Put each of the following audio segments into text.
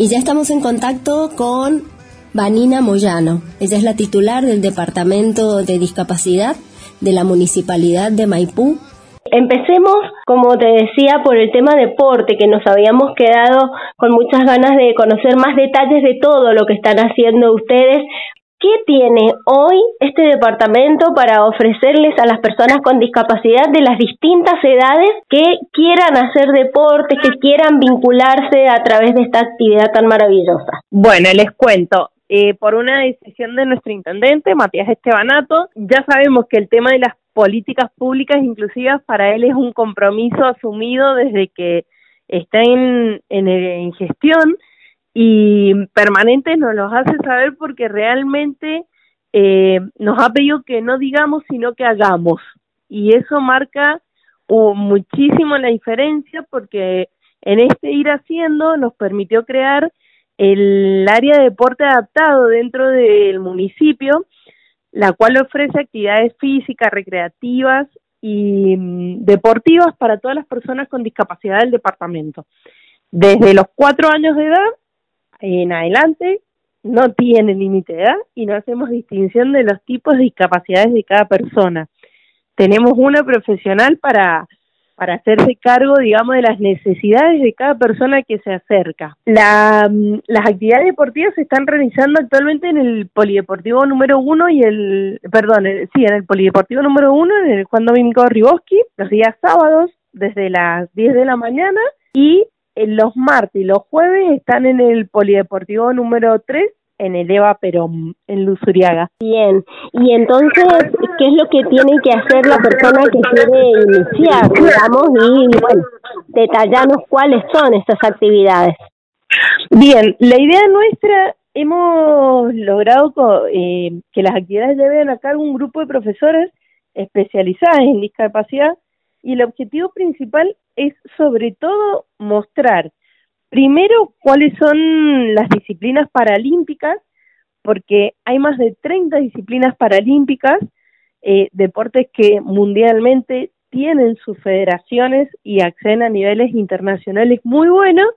Y ya estamos en contacto con Vanina Moyano. Ella es la titular del Departamento de Discapacidad de la Municipalidad de Maipú. Empecemos, como te decía, por el tema deporte, que nos habíamos quedado con muchas ganas de conocer más detalles de todo lo que están haciendo ustedes ¿Qué tiene hoy este departamento para ofrecerles a las personas con discapacidad de las distintas edades que quieran hacer deporte, que quieran vincularse a través de esta actividad tan maravillosa? Bueno, les cuento. Eh, por una decisión de nuestro intendente, Matías Estebanato, ya sabemos que el tema de las políticas públicas inclusivas para él es un compromiso asumido desde que está en, en, en gestión y permanente nos los hace saber porque realmente eh, nos ha pedido que no digamos sino que hagamos y eso marca muchísimo la diferencia porque en este ir haciendo nos permitió crear el área de deporte adaptado dentro del municipio, la cual ofrece actividades físicas, recreativas y mm, deportivas para todas las personas con discapacidad del departamento. Desde los cuatro años de edad en adelante no tiene límite de edad y no hacemos distinción de los tipos de discapacidades de cada persona. Tenemos una profesional para, para hacerse cargo, digamos, de las necesidades de cada persona que se acerca. La, las actividades deportivas se están realizando actualmente en el Polideportivo número uno y el, perdón, sí, en el Polideportivo número uno, en el Juan Domingo Riboski, los días sábados, desde las 10 de la mañana, y los martes y los jueves están en el Polideportivo número 3 en el Eva Perón, en Luzuriaga. Bien, y entonces, ¿qué es lo que tiene que hacer la persona que quiere iniciar, digamos, y bueno, detallarnos cuáles son estas actividades? Bien, la idea nuestra, hemos logrado eh, que las actividades lleven a cabo un grupo de profesores especializadas en discapacidad y el objetivo principal es sobre todo mostrar primero cuáles son las disciplinas paralímpicas, porque hay más de 30 disciplinas paralímpicas, eh, deportes que mundialmente tienen sus federaciones y acceden a niveles internacionales muy buenos,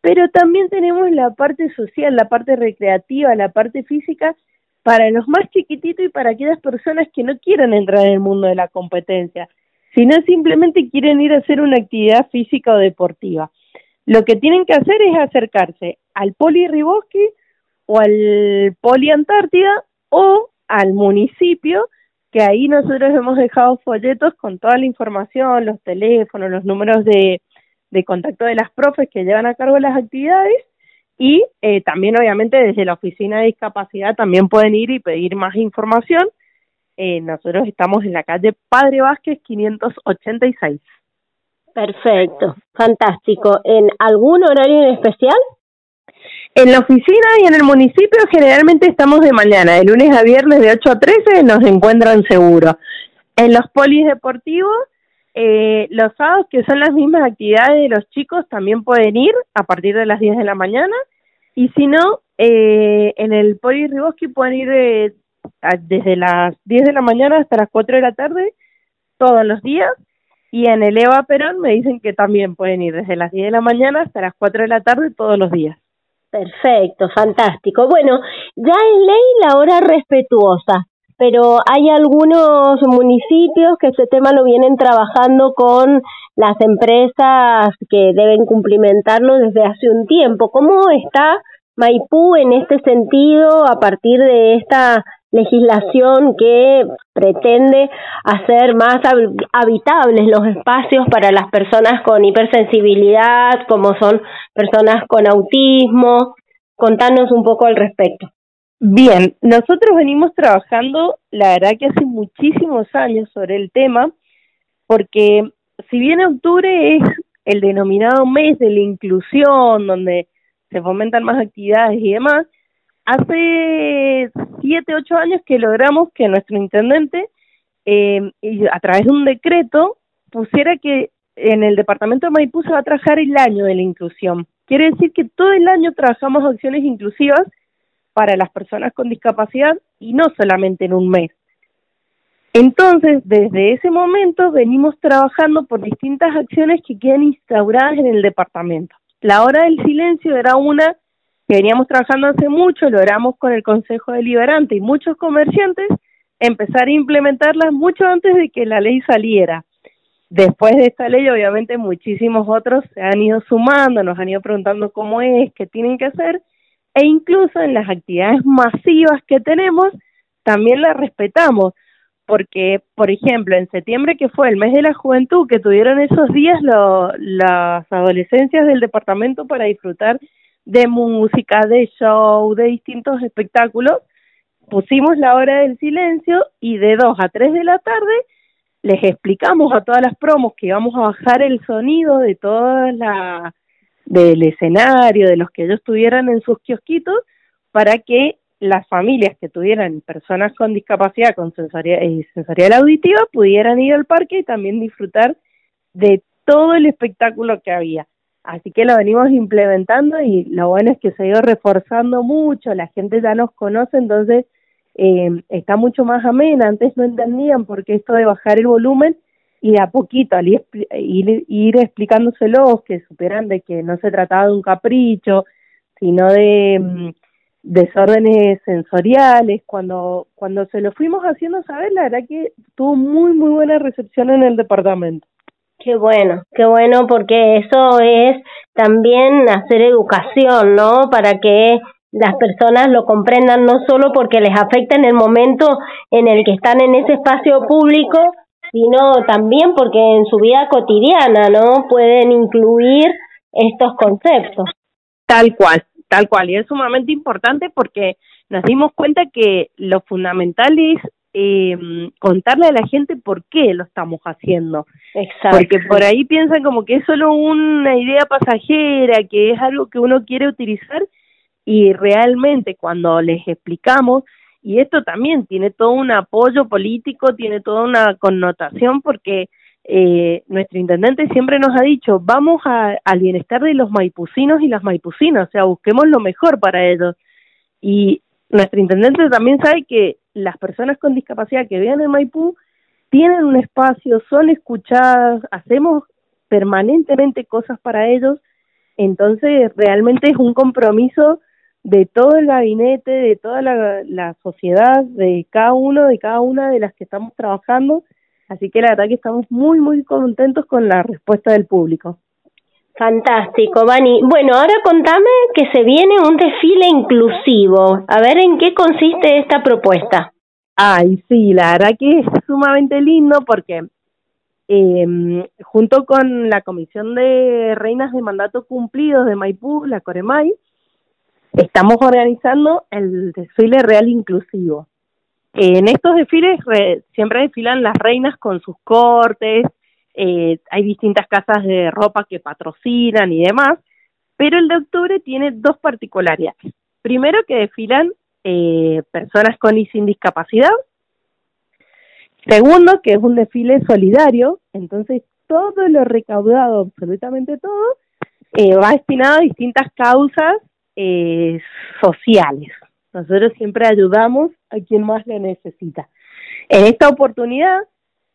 pero también tenemos la parte social, la parte recreativa, la parte física para los más chiquititos y para aquellas personas que no quieren entrar en el mundo de la competencia sino simplemente quieren ir a hacer una actividad física o deportiva. Lo que tienen que hacer es acercarse al Poli Riboski o al Poli Antártida o al municipio, que ahí nosotros hemos dejado folletos con toda la información, los teléfonos, los números de, de contacto de las profes que llevan a cargo las actividades y eh, también obviamente desde la oficina de discapacidad también pueden ir y pedir más información eh, nosotros estamos en la calle Padre Vázquez 586. Perfecto, fantástico. ¿En algún horario en especial? En la oficina y en el municipio generalmente estamos de mañana, de lunes a viernes de 8 a 13 nos encuentran seguros. En los polideportivos, eh, los sábados que son las mismas actividades de los chicos también pueden ir a partir de las 10 de la mañana y si no, eh, en el Poli Riboski pueden ir de desde las 10 de la mañana hasta las 4 de la tarde, todos los días. Y en el Eva Perón me dicen que también pueden ir desde las 10 de la mañana hasta las 4 de la tarde todos los días. Perfecto, fantástico. Bueno, ya es ley la hora respetuosa, pero hay algunos municipios que ese tema lo vienen trabajando con las empresas que deben cumplimentarlo desde hace un tiempo. ¿Cómo está Maipú en este sentido a partir de esta legislación que pretende hacer más habitables los espacios para las personas con hipersensibilidad, como son personas con autismo. Contanos un poco al respecto. Bien, nosotros venimos trabajando, la verdad que hace muchísimos años sobre el tema, porque si bien octubre es el denominado mes de la inclusión, donde se fomentan más actividades y demás, hace siete, ocho años que logramos que nuestro intendente, eh, a través de un decreto, pusiera que en el departamento de Maipú se va a trabajar el año de la inclusión. Quiere decir que todo el año trabajamos acciones inclusivas para las personas con discapacidad y no solamente en un mes. Entonces, desde ese momento venimos trabajando por distintas acciones que quedan instauradas en el departamento. La hora del silencio era una que veníamos trabajando hace mucho, logramos con el Consejo Deliberante y muchos comerciantes empezar a implementarlas mucho antes de que la ley saliera. Después de esta ley, obviamente, muchísimos otros se han ido sumando, nos han ido preguntando cómo es, qué tienen que hacer, e incluso en las actividades masivas que tenemos, también las respetamos, porque, por ejemplo, en septiembre, que fue el mes de la juventud, que tuvieron esos días las adolescencias del departamento para disfrutar de música, de show, de distintos espectáculos, pusimos la hora del silencio y de 2 a 3 de la tarde les explicamos a todas las promos que íbamos a bajar el sonido de toda la del escenario, de los que ellos tuvieran en sus kiosquitos, para que las familias que tuvieran personas con discapacidad con sensorial, eh, sensorial auditiva pudieran ir al parque y también disfrutar de todo el espectáculo que había. Así que lo venimos implementando y lo bueno es que se ha ido reforzando mucho, la gente ya nos conoce, entonces eh, está mucho más amena. Antes no entendían por qué esto de bajar el volumen y de a poquito al ir, ir, explicándoselos que superan de que no se trataba de un capricho, sino de mm, desórdenes sensoriales. Cuando, cuando se lo fuimos haciendo saber, la verdad que tuvo muy, muy buena recepción en el departamento. Qué bueno, qué bueno porque eso es también hacer educación, ¿no? Para que las personas lo comprendan no solo porque les afecta en el momento en el que están en ese espacio público, sino también porque en su vida cotidiana, ¿no? Pueden incluir estos conceptos. Tal cual, tal cual. Y es sumamente importante porque nos dimos cuenta que lo fundamental es eh, contarle a la gente por qué lo estamos haciendo. Exacto. Porque por ahí piensan como que es solo una idea pasajera, que es algo que uno quiere utilizar y realmente cuando les explicamos, y esto también tiene todo un apoyo político, tiene toda una connotación porque eh, nuestro intendente siempre nos ha dicho, vamos a, al bienestar de los maipucinos y las maipucinas, o sea, busquemos lo mejor para ellos. Y nuestro intendente también sabe que las personas con discapacidad que vean en Maipú tienen un espacio, son escuchadas, hacemos permanentemente cosas para ellos, entonces realmente es un compromiso de todo el gabinete, de toda la, sociedad, de cada uno, de cada una de las que estamos trabajando. Así que la verdad que estamos muy, muy contentos con la respuesta del público. Fantástico, Vani. Bueno, ahora contame que se viene un desfile inclusivo. A ver en qué consiste esta propuesta. Ay, sí, la verdad que es sumamente lindo porque eh, junto con la Comisión de Reinas de Mandato Cumplidos de Maipú, la Coremay, estamos organizando el desfile real inclusivo. En estos desfiles siempre desfilan las reinas con sus cortes, eh, hay distintas casas de ropa que patrocinan y demás, pero el de octubre tiene dos particularidades. Primero que desfilan eh, personas con y sin discapacidad. Segundo, que es un desfile solidario, entonces todo lo recaudado, absolutamente todo, eh, va destinado a distintas causas eh, sociales. Nosotros siempre ayudamos a quien más lo necesita. En esta oportunidad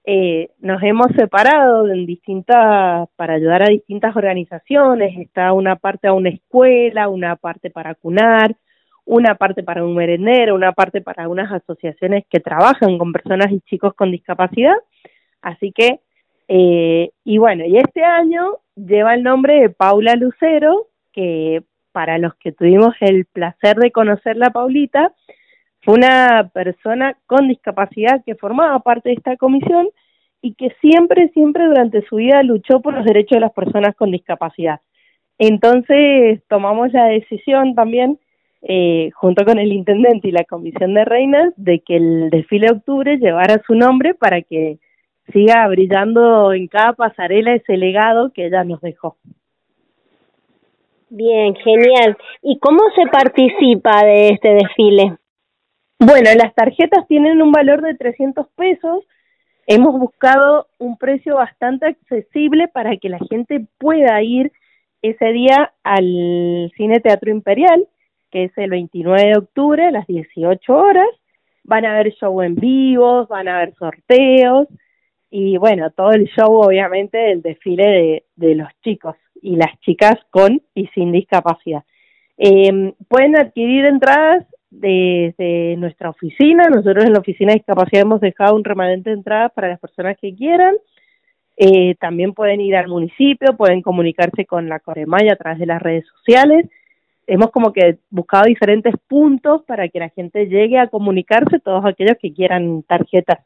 eh, nos hemos separado en distintas para ayudar a distintas organizaciones. Está una parte a una escuela, una parte para cunar, una parte para un merendero, una parte para unas asociaciones que trabajan con personas y chicos con discapacidad. Así que, eh, y bueno, y este año lleva el nombre de Paula Lucero, que para los que tuvimos el placer de conocer la Paulita, fue una persona con discapacidad que formaba parte de esta comisión y que siempre, siempre durante su vida luchó por los derechos de las personas con discapacidad. Entonces tomamos la decisión también, eh, junto con el intendente y la comisión de reinas, de que el desfile de octubre llevara su nombre para que siga brillando en cada pasarela ese legado que ella nos dejó. Bien, genial. ¿Y cómo se participa de este desfile? Bueno, las tarjetas tienen un valor de 300 pesos. Hemos buscado un precio bastante accesible para que la gente pueda ir ese día al Cine Teatro Imperial, que es el 29 de octubre a las 18 horas. Van a haber show en vivo, van a haber sorteos y bueno, todo el show obviamente del desfile de, de los chicos y las chicas con y sin discapacidad. Eh, pueden adquirir entradas desde nuestra oficina. Nosotros en la oficina de discapacidad hemos dejado un remanente de entradas para las personas que quieran. Eh, también pueden ir al municipio, pueden comunicarse con la Coremaya a través de las redes sociales. Hemos como que buscado diferentes puntos para que la gente llegue a comunicarse, todos aquellos que quieran tarjetas.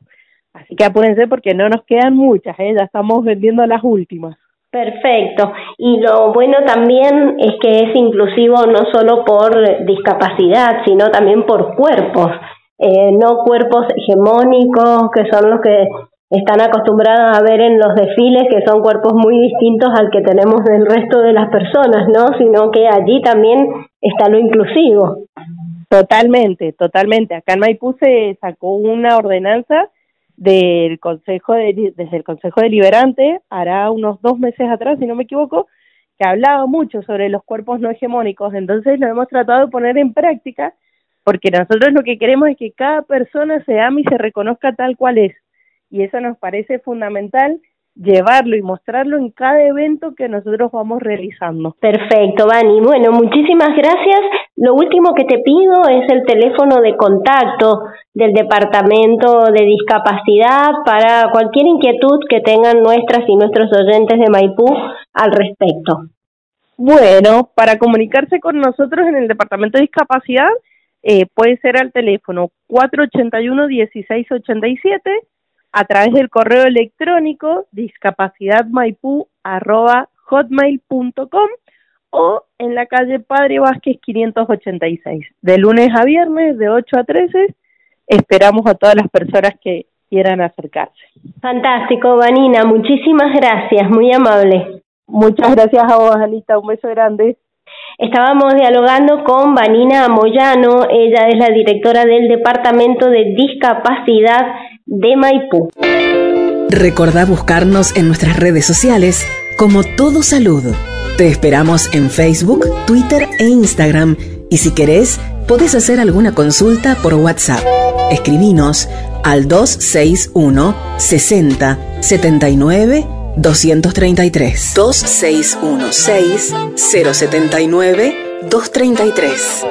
Así que apúrense porque no nos quedan muchas, ¿eh? ya estamos vendiendo las últimas. Perfecto. Y lo bueno también es que es inclusivo no solo por discapacidad, sino también por cuerpos, eh, no cuerpos hegemónicos que son los que están acostumbrados a ver en los desfiles, que son cuerpos muy distintos al que tenemos del resto de las personas, ¿no? Sino que allí también está lo inclusivo. Totalmente, totalmente. Acá en Maipú se sacó una ordenanza del Consejo de, desde el Consejo Deliberante, hará unos dos meses atrás, si no me equivoco, que hablaba mucho sobre los cuerpos no hegemónicos. Entonces lo hemos tratado de poner en práctica porque nosotros lo que queremos es que cada persona se ame y se reconozca tal cual es y eso nos parece fundamental llevarlo y mostrarlo en cada evento que nosotros vamos realizando. Perfecto, Vani. Bueno, muchísimas gracias. Lo último que te pido es el teléfono de contacto del Departamento de Discapacidad para cualquier inquietud que tengan nuestras y nuestros oyentes de Maipú al respecto. Bueno, para comunicarse con nosotros en el Departamento de Discapacidad eh, puede ser al teléfono 481-1687 a través del correo electrónico discapacidadmaipú.hotmail.com o en la calle Padre Vázquez 586. De lunes a viernes, de 8 a 13, esperamos a todas las personas que quieran acercarse. Fantástico, Vanina. Muchísimas gracias, muy amable. Muchas gracias a vos, Anita. Un beso grande. Estábamos dialogando con Vanina Moyano, ella es la directora del Departamento de Discapacidad de Maipú. Recordá buscarnos en nuestras redes sociales como Todo Salud. Te esperamos en Facebook, Twitter e Instagram y si querés, podés hacer alguna consulta por WhatsApp. Escribinos al 261 60 79 233 2616 079 233